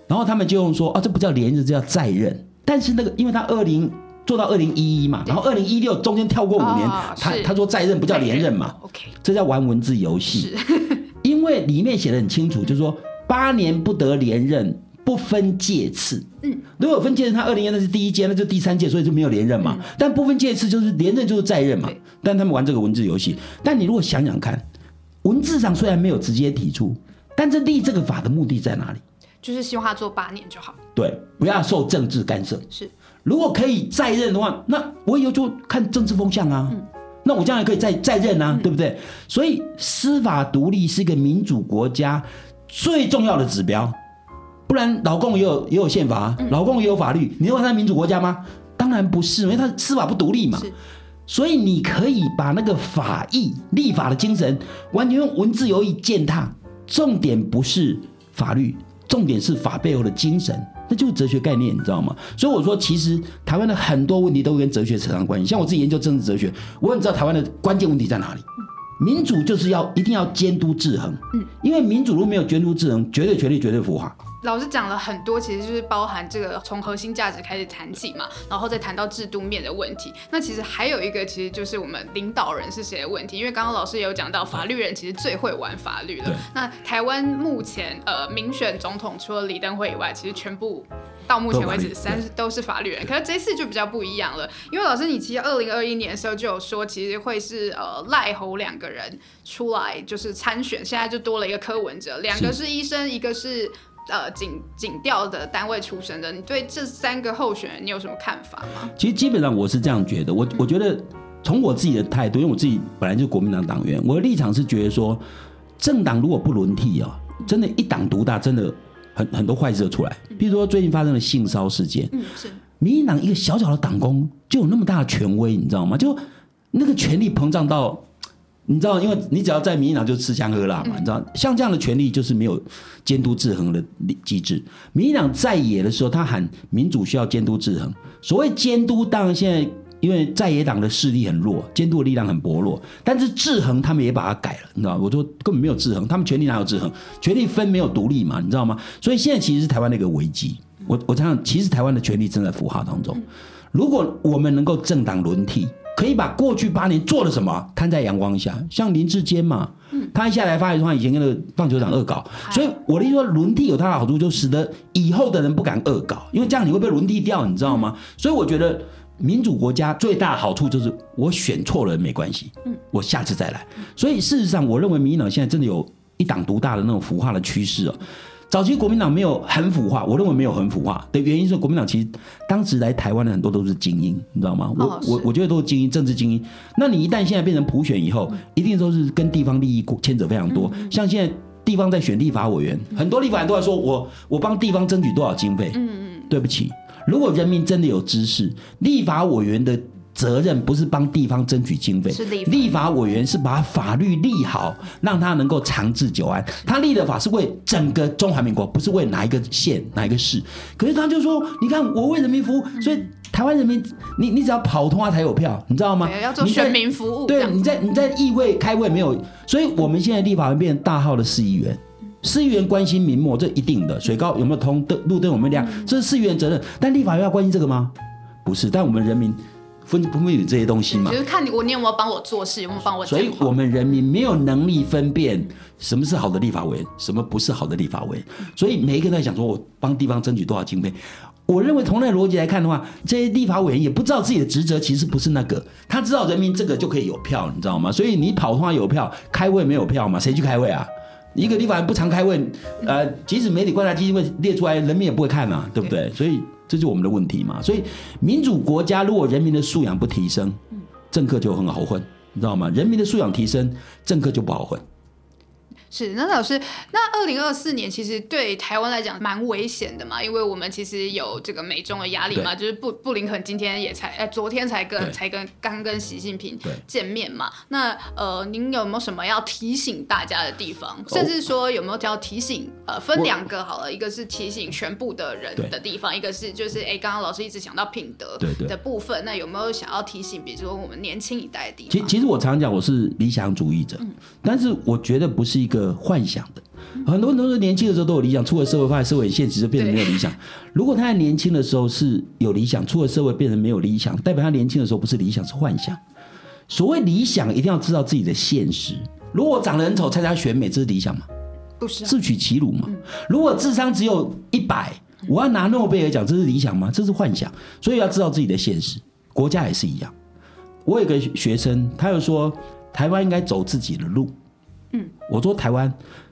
然后他们就用说啊，这不叫连任，这叫再任。但是那个，因为他二零做到二零一一嘛，然后二零一六中间跳过五年，他他说再任不叫连任嘛。OK，这叫玩文字游戏。*laughs* 因为里面写的很清楚，就是说八年不得连任，不分届次。嗯，如果分届次，他二零一那是第一届，那就第三届，所以就没有连任嘛。但不分届次就是连任就是再任嘛。但他们玩这个文字游戏。但你如果想想看，文字上虽然没有直接提出，但这立这个法的目的在哪里？就是希望他做八年就好。对，不要受政治干涉。是，如果可以再任的话，那我以后就看政治风向啊。嗯。那我将来可以再再任啊，对不对？所以司法独立是一个民主国家最重要的指标，不然老共也有也有宪法，老共也有法律，你认为它民主国家吗？当然不是，因为它司法不独立嘛。所以你可以把那个法意立法的精神完全用文字游戏践踏，重点不是法律，重点是法背后的精神。那就是哲学概念，你知道吗？所以我说，其实台湾的很多问题都跟哲学扯上关系。像我自己研究政治哲学，我很知道台湾的关键问题在哪里。民主就是要一定要监督制衡，嗯，因为民主如果没有监督制衡，绝对权力绝对腐化。老师讲了很多，其实就是包含这个从核心价值开始谈起嘛，然后再谈到制度面的问题。那其实还有一个，其实就是我们领导人是谁的问题。因为刚刚老师也有讲到，法律人其实最会玩法律了。那台湾目前呃民选总统除了李登辉以外，其实全部到目前为止三都是法律人。可是这次就比较不一样了，因为老师你其实二零二一年的时候就有说，其实会是呃赖侯两个人出来就是参选，现在就多了一个柯文哲，两个是医生，一个是。呃，警警调的单位出身的，你对这三个候选人，你有什么看法吗？其实基本上我是这样觉得，我我觉得从我自己的态度，因为我自己本来就是国民党党员，我的立场是觉得说，政党如果不轮替啊，真的一党独大，真的很很多坏事出来。比如说最近发生的性骚事件，嗯，是民进党一个小小的党工就有那么大的权威，你知道吗？就那个权力膨胀到。你知道，因为你只要在民进党就吃香喝辣嘛，你知道，像这样的权利就是没有监督制衡的机制。民进党在野的时候，他喊民主需要监督制衡。所谓监督，当然现在因为在野党的势力很弱，监督的力量很薄弱，但是制衡他们也把它改了，你知道，我说根本没有制衡，他们权力哪有制衡？权力分没有独立嘛，你知道吗？所以现在其实是台湾的一个危机。我我想，其实台湾的权力正在腐化当中。如果我们能够政党轮替。可以把过去八年做了什么摊在阳光下，像林志坚嘛，他一下来发一句话，以前跟那个棒球场恶搞，所以我的意思说，轮替有它的好处，就使得以后的人不敢恶搞，因为这样你会被轮替掉，你知道吗？所以我觉得民主国家最大的好处就是我选错了没关系，嗯，我下次再来。所以事实上，我认为民进党现在真的有一党独大的那种腐化的趋势哦。早期国民党没有很腐化，我认为没有很腐化的原因是国民党其实当时来台湾的很多都是精英，你知道吗？我我我觉得都是精英，政治精英。那你一旦现在变成普选以后，一定都是跟地方利益牵扯非常多。像现在地方在选立法委员，很多立法人都在说我我帮地方争取多少经费。嗯嗯，对不起，如果人民真的有知识，立法委员的。责任不是帮地方争取经费，是立立法委员是把法律立好，让他能够长治久安。他立的法是为整个中华民国，不是为哪一个县、哪一个市。可是他就说：“你看，我为人民服务，所以台湾人民，你你只要跑通啊才有票，你知道吗？要做选民服务。对，你在你在议会开会没有？所以我们现在立法会变成大号的市议员。”市议员关心民末，这一定的。水高有没有通？灯路灯有没有亮？这是市议员责任。但立法院要关心这个吗？不是。但我们人民分不分有这些东西嘛？就是看你我，你有没有帮我做事，有没有帮我。所以我们人民没有能力分辨什么是好的立法委员，什么不是好的立法委员。所以每一个人在想说，我帮地方争取多少经费？我认为同样的逻辑来看的话，这些立法委员也不知道自己的职责其实不是那个。他知道人民这个就可以有票，你知道吗？所以你跑通有票，开会没有票嘛？谁去开会啊？一个地方不常开会，呃，即使媒体观察基金会列出来，人民也不会看嘛，对不对？所以这就是我们的问题嘛。所以民主国家如果人民的素养不提升，政客就很好混，你知道吗？人民的素养提升，政客就不好混。是，那老师，那二零二四年其实对台湾来讲蛮危险的嘛，因为我们其实有这个美中的压力嘛，就是布布林肯今天也才，呃，昨天才跟才跟刚跟习近平见面嘛。那呃，您有没有什么要提醒大家的地方？甚至说有没有要提醒？呃，分两个好了，一个是提醒全部的人的地方，一个是就是哎，刚刚老师一直讲到品德的部分，那有没有想要提醒，比如说我们年轻一代的地方？其其实我常讲我是理想主义者，但是我觉得不是一个。幻想的，很多人都是年轻的时候都有理想，出了社会发现社会很现实就变成没有理想。如果他在年轻的时候是有理想，出了社会变成没有理想，代表他年轻的时候不是理想，是幻想。所谓理想，一定要知道自己的现实。如果我长得很丑，参加选美，这是理想吗？不是，自取其辱嘛。如果智商只有一百，我要拿诺贝尔奖，这是理想吗？这是幻想。所以要知道自己的现实。国家也是一样。我有个学生，他又说，台湾应该走自己的路。嗯，我说台湾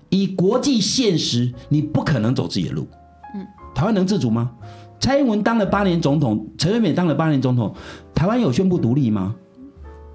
以国际现实，你不可能走自己的路。嗯，台湾能自主吗？蔡英文当了八年总统，陈水扁当了八年总统，台湾有宣布独立吗？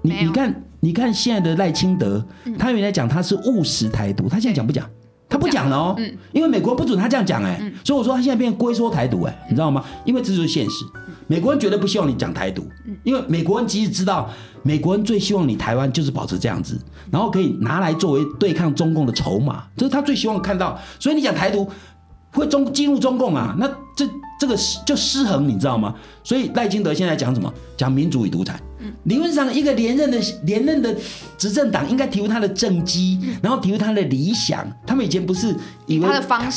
你你看，你看现在的赖清德，他原来讲他是务实台独，他现在讲不讲？他不讲了哦，因为美国不准他这样讲哎，所以我说他现在变龟缩台独哎，你知道吗？因为这就是现实。美国人绝对不希望你讲台独，因为美国人即使知道，美国人最希望你台湾就是保持这样子，然后可以拿来作为对抗中共的筹码，这是他最希望看到。所以你讲台独会中进入中共啊，那这这个就失衡，你知道吗？所以赖清德现在讲什么？讲民主与独裁。理论上，一个连任的连任的执政党应该提出他的政绩，然后提出他的理想。他们以前不是以为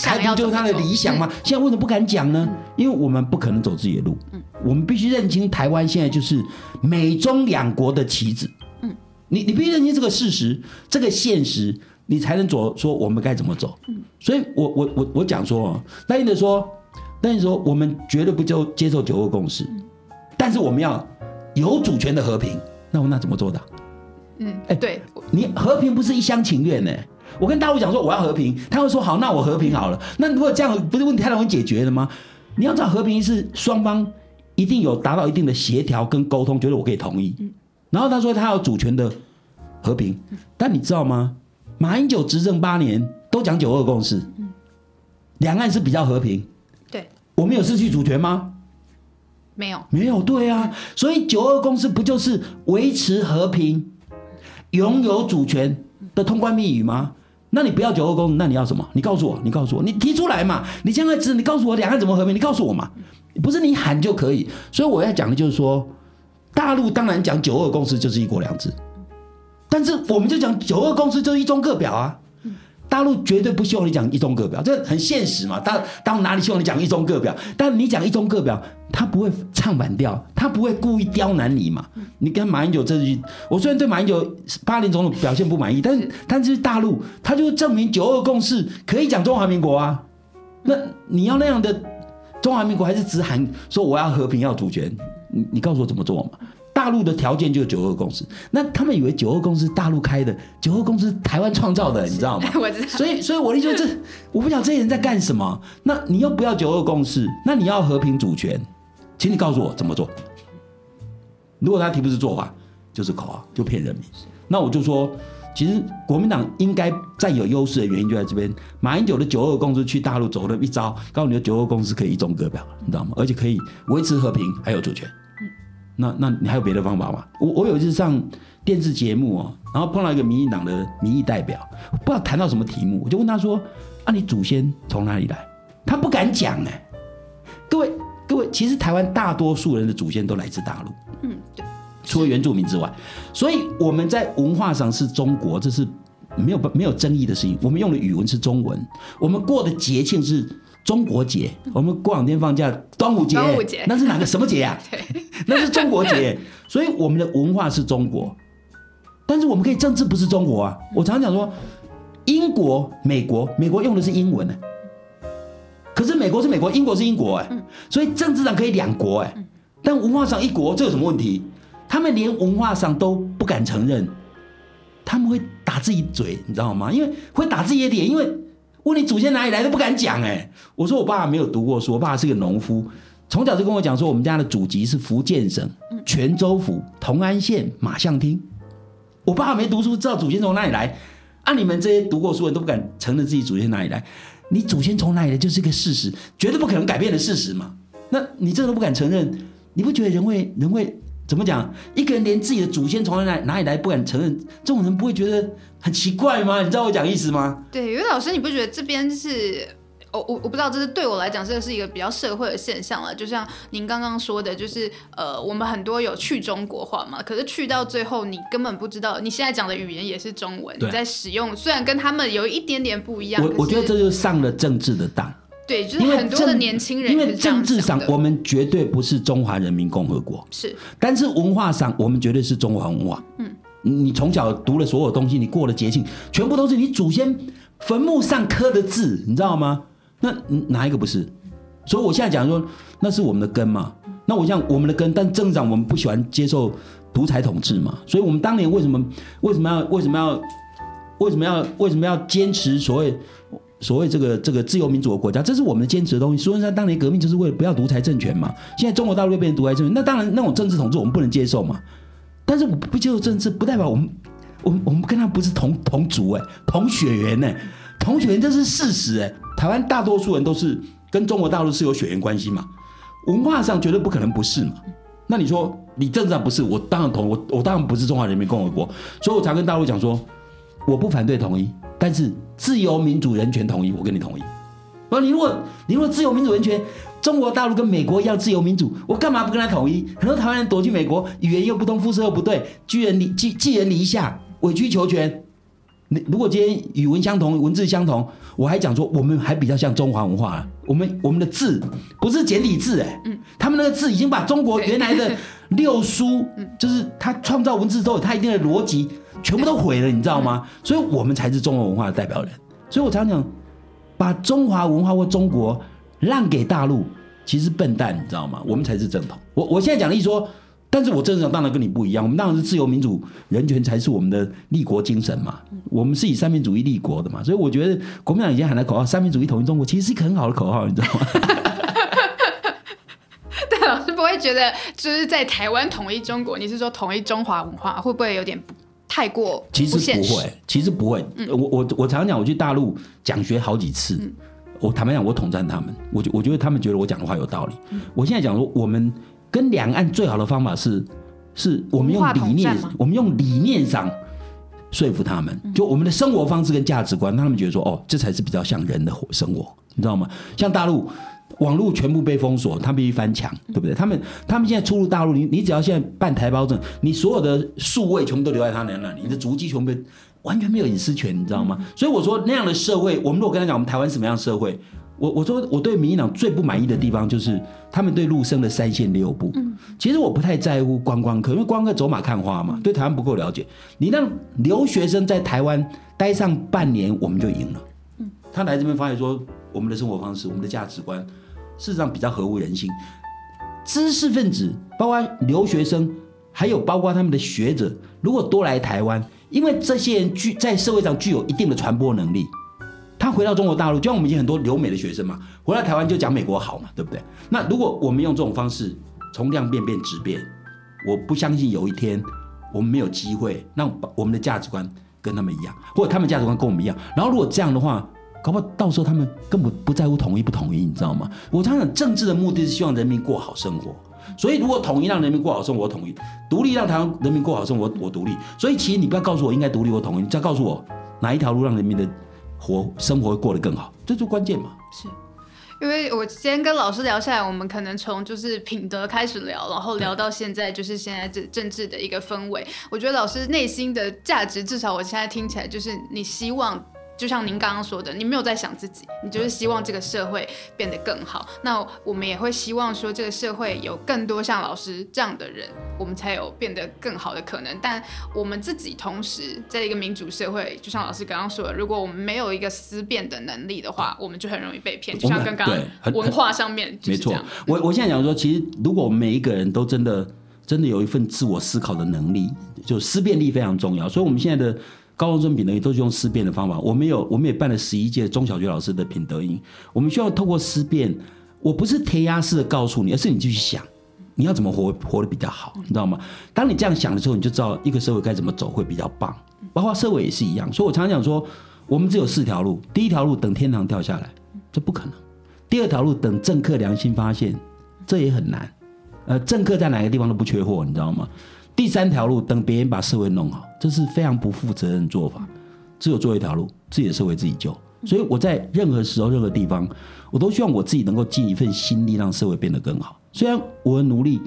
台独就是他的理想吗？现在为什么不敢讲呢？因为我们不可能走自己的路。我们必须认清台湾现在就是美中两国的棋子。嗯，你你必须认清这个事实，这个现实，你才能走说我们该怎么走。嗯，所以我我我我讲说，那你说，那你说我们绝对不就接受九二共识，但是我们要。有主权的和平，那我那怎么做到？嗯，哎，对你和平不是一厢情愿呢。我跟大陆讲说我要和平，他会说好，那我和平好了。那如果这样，不是问题太容易解决了吗？你要知道和平是双方一定有达到一定的协调跟沟通，觉得我可以同意。然后他说他有主权的和平，但你知道吗？马英九执政八年都讲九二共识，两岸是比较和平。对，我们有失去主权吗？没有，没有，对啊，所以九二共识不就是维持和平、拥有主权的通关密语吗？那你不要九二共识，那你要什么？你告诉我，你告诉我，你提出来嘛？你现在只，你告诉我两岸怎么和平？你告诉我嘛？不是你喊就可以。所以我要讲的就是说，大陆当然讲九二共识就是一国两制，但是我们就讲九二共识就是一中各表啊。大陆绝对不希望你讲一中各表，这很现实嘛。大大陆哪里希望你讲一中各表？但你讲一中各表，他不会唱反调，他不会故意刁难你嘛。你跟马英九这句，我虽然对马英九八年总统表现不满意，但是但是大陆他就证明九二共识可以讲中华民国啊。那你要那样的中华民国，还是只喊说我要和平要主权？你你告诉我怎么做嘛？大陆的条件就是九二共识，那他们以为九二共识大陆开的，九二共识台湾创造的，你知道吗？*laughs* 我知道。所以，所以我的意思这，我不晓得这些人在干什么。那你又不要九二共识，那你要和平主权，请你告诉我怎么做。如果他提不是做法，就是口号，就骗人民。那我就说，其实国民党应该占有优势的原因就在这边。马英九的九二共识去大陆走了一招，告诉你的九二共识可以一中各表，你知道吗？而且可以维持和平还有主权。那那你还有别的方法吗？我我有一次上电视节目哦，然后碰到一个民进党的民意代表，不知道谈到什么题目，我就问他说：“啊，你祖先从哪里来？”他不敢讲哎。各位各位，其实台湾大多数人的祖先都来自大陆，嗯，对，除了原住民之外，所以我们在文化上是中国，这是没有没有争议的事情。我们用的语文是中文，我们过的节庆是。中国节，我们过两天放假，端午节，那是哪个什么节呀？*laughs* *laughs* 那是中国节，*laughs* 所以我们的文化是中国，但是我们可以政治不是中国啊。我常讲说，英国、美国，美国用的是英文呢，可是美国是美国，英国是英国哎，所以政治上可以两国哎，但文化上一国，这有什么问题？他们连文化上都不敢承认，他们会打自己嘴，你知道吗？因为会打自己的脸，因为。问你祖先哪里来都不敢讲哎！我说我爸爸没有读过书，我爸爸是个农夫，从小就跟我讲说我们家的祖籍是福建省泉州府同安县马巷町。我爸爸没读书，知道祖先从哪里来？啊，你们这些读过书的都不敢承认自己祖先哪里来？你祖先从哪里来就是一个事实，绝对不可能改变的事实嘛。那你这都不敢承认，你不觉得人会人会？怎么讲？一个人连自己的祖先从哪哪里来不敢承认，这种人不会觉得很奇怪吗？你知道我讲意思吗？对，因为老师，你不觉得这边是，我我我不知道，这是对我来讲，这是一个比较社会的现象了。就像您刚刚说的，就是呃，我们很多有去中国化嘛，可是去到最后，你根本不知道，你现在讲的语言也是中文，你在使用，虽然跟他们有一点点不一样。我我觉得这就上了政治的当。对，就是很多的年轻人，因为政治上我们绝对不是中华人民共和国，是，但是文化上我们绝对是中华文化。嗯，你从小读了所有东西，你过了节庆，全部都是你祖先坟墓上刻的字，你知道吗？那哪一个不是？所以我现在讲说，那是我们的根嘛。那我讲我们的根，但政治上我们不喜欢接受独裁统治嘛。所以我们当年为什么为什么要为什么要为什么要为什么要坚持所谓？所谓这个这个自由民主的国家，这是我们的坚持的东西。孙中山当年革命就是为了不要独裁政权嘛。现在中国大陆又变成独裁政权，那当然那种政治统治我们不能接受嘛。但是我不接受政治，不代表我们我们我们跟他不是同同族哎，同血缘呢，同血缘这是事实哎。台湾大多数人都是跟中国大陆是有血缘关系嘛，文化上绝对不可能不是嘛。那你说你政治上不是，我当然同我我当然不是中华人民共和国，所以我常跟大陆讲说，我不反对统一。但是自由民主人权统一，我跟你同意。而你如果你如果自由民主人权，中国大陆跟美国一样自由民主，我干嘛不跟他统一？很多台湾人躲去美国，语言又不通，肤色又不对，寄人离寄寄人篱下，委曲求全。你如果今天语文相同，文字相同，我还讲说我们还比较像中华文化。我们我们的字不是简体字，哎，他们那个字已经把中国原来的六书，就是他创造文字之后他一定的逻辑。全部都毁了，你知道吗？所以我们才是中国文化的代表人。所以我常讲，把中华文化或中国让给大陆，其实笨蛋，你知道吗？我们才是正统。我我现在讲的意思说，但是我政治上当然跟你不一样。我们当然是自由民主人权才是我们的立国精神嘛。我们是以三民主义立国的嘛。所以我觉得国民党以前喊的口号“三民主义统一中国”，其实是一个很好的口号，你知道吗？*laughs* 对，老师不会觉得就是在台湾统一中国，你是说统一中华文化，会不会有点？太过，其实不会，其实不会。嗯我我我常常讲，我去大陆讲学好几次，我坦白讲，我统战他们，我觉我觉得他们觉得我讲的话有道理。我现在讲说，我们跟两岸最好的方法是，是我们用理念，我们用理念上说服他们，就我们的生活方式跟价值观，让他们觉得说，哦，这才是比较像人的活生活，你知道吗？像大陆。网络全部被封锁，他必须翻墙，对不对？他们他们现在出入大陆，你你只要现在办台胞证，你所有的数位全部都留在他那里，你的足迹全部完全没有隐私权，你知道吗？所以我说那样的社会，我们如果跟他讲我们台湾什么样的社会，我我说我对民进党最不满意的地方就是他们对陆生的三线六部。其实我不太在乎观光客，因为观光客走马看花嘛，对台湾不够了解。你让留学生在台湾待上半年，我们就赢了。他来这边发现说我们的生活方式，我们的价值观。事实上比较合乎人心，知识分子，包括留学生，还有包括他们的学者，如果多来台湾，因为这些人具在社会上具有一定的传播能力，他回到中国大陆，就像我们以前很多留美的学生嘛，回到台湾就讲美国好嘛，对不对？那如果我们用这种方式从量变变质变，我不相信有一天我们没有机会让我们的价值观跟他们一样，或者他们价值观跟我们一样。然后如果这样的话，搞不好到时候他们根本不在乎统一不统一，你知道吗？我常常政治的目的是希望人民过好生活，所以如果统一让人民过好生活，我统一；独立让台湾人民过好生活，我独立。所以其实你不要告诉我应该独立或统一，你只要告诉我哪一条路让人民的活生活过得更好，这就关键嘛。是。因为我今天跟老师聊下来，我们可能从就是品德开始聊，然后聊到现在就是现在这政治的一个氛围。我觉得老师内心的价值，至少我现在听起来就是你希望。就像您刚刚说的，你没有在想自己，你就是希望这个社会变得更好。那我们也会希望说，这个社会有更多像老师这样的人，我们才有变得更好的可能。但我们自己同时在一个民主社会，就像老师刚刚说的，如果我们没有一个思辨的能力的话，我们就很容易被骗。就像刚刚文化上面，没错。我我现在讲说，其实如果每一个人都真的真的有一份自我思考的能力，就思辨力非常重要。所以我们现在的。高中生品德营都是用思辨的方法，我们有，我们也办了十一届中小学老师的品德营。我们需要透过思辨，我不是填鸭式的告诉你，而是你继续想，你要怎么活活得比较好，你知道吗？当你这样想的时候，你就知道一个社会该怎么走会比较棒。包括社会也是一样，所以我常常讲说，我们只有四条路：第一条路等天堂掉下来，这不可能；第二条路等政客良心发现，这也很难。呃，政客在哪个地方都不缺货，你知道吗？第三条路，等别人把社会弄好，这是非常不负责任的做法。只有做一条路，自己的社会自己救。所以我在任何时候、任何地方，我都希望我自己能够尽一份心力，让社会变得更好。虽然我的努力，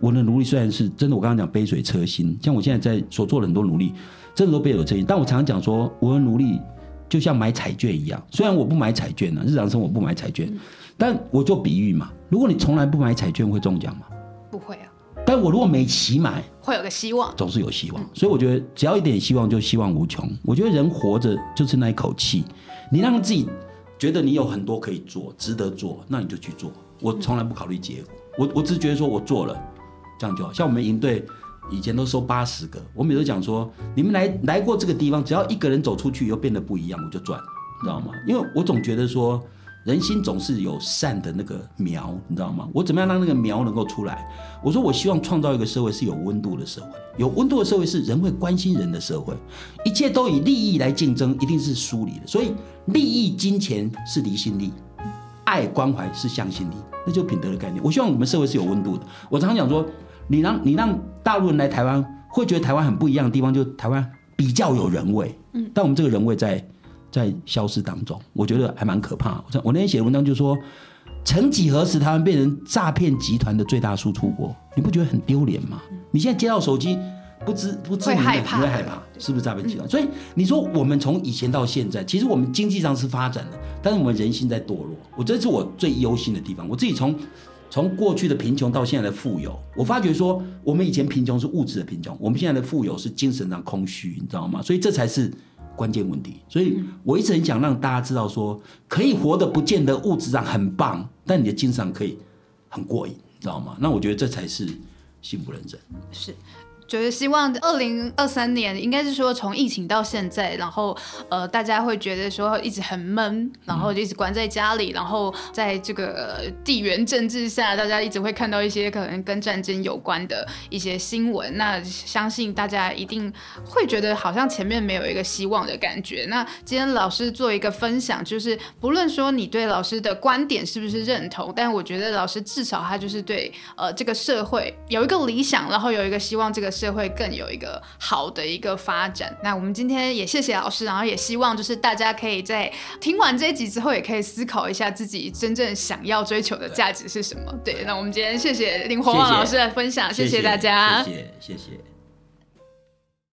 我的努力虽然是真的，我刚刚讲杯水车薪，像我现在在所做的很多努力，真的都杯水车薪。但我常常讲说，我的努力就像买彩券一样。虽然我不买彩券呢，日常生活不买彩券，但我就比喻嘛，如果你从来不买彩券，会中奖吗？不会啊。但我如果没期买，会有个希望，总是有希望。所以我觉得只要一点希望，就希望无穷。我觉得人活着就是那一口气，你让自己觉得你有很多可以做，值得做，那你就去做。我从来不考虑结果，我我只是觉得说我做了，这样就好。像我们营队以前都收八十个，我每次讲说，你们来来过这个地方，只要一个人走出去又变得不一样，我就赚，你知道吗？因为我总觉得说。人心总是有善的那个苗，你知道吗？我怎么样让那个苗能够出来？我说我希望创造一个社会是有温度的社会，有温度的社会是人会关心人的社会。一切都以利益来竞争，一定是疏离的。所以利益、金钱是离心力，爱、关怀是向心力，那就品德的概念。我希望我们社会是有温度的。我常常讲说，你让你让大陆人来台湾，会觉得台湾很不一样的地方，就台湾比较有人味。嗯，但我们这个人味在。在消失当中，我觉得还蛮可怕。我我那天写的文章就说，曾几何时，台湾变成诈骗集团的最大输出国，你不觉得很丢脸吗？你现在接到手机，不知不知会害怕，会害怕，是不是诈骗集团？所以你说我们从以前到现在，其实我们经济上是发展的，但是我们人心在堕落。我这是我最忧心的地方。我自己从从过去的贫穷到现在的富有，我发觉说，我们以前贫穷是物质的贫穷，我们现在的富有是精神上空虚，你知道吗？所以这才是。关键问题，所以我一直很想让大家知道，说可以活得不见得物质上很棒，但你的精神可以很过瘾，你知道吗？那我觉得这才是幸福人生。是。觉得希望二零二三年，应该是说从疫情到现在，然后呃，大家会觉得说一直很闷，然后就一直关在家里，然后在这个地缘政治下，大家一直会看到一些可能跟战争有关的一些新闻。那相信大家一定会觉得好像前面没有一个希望的感觉。那今天老师做一个分享，就是不论说你对老师的观点是不是认同，但我觉得老师至少他就是对呃这个社会有一个理想，然后有一个希望这个。社会更有一个好的一个发展。那我们今天也谢谢老师，然后也希望就是大家可以在听完这一集之后，也可以思考一下自己真正想要追求的价值是什么。对，那我们今天谢谢林火旺老师的分享，谢谢大家，谢谢谢谢。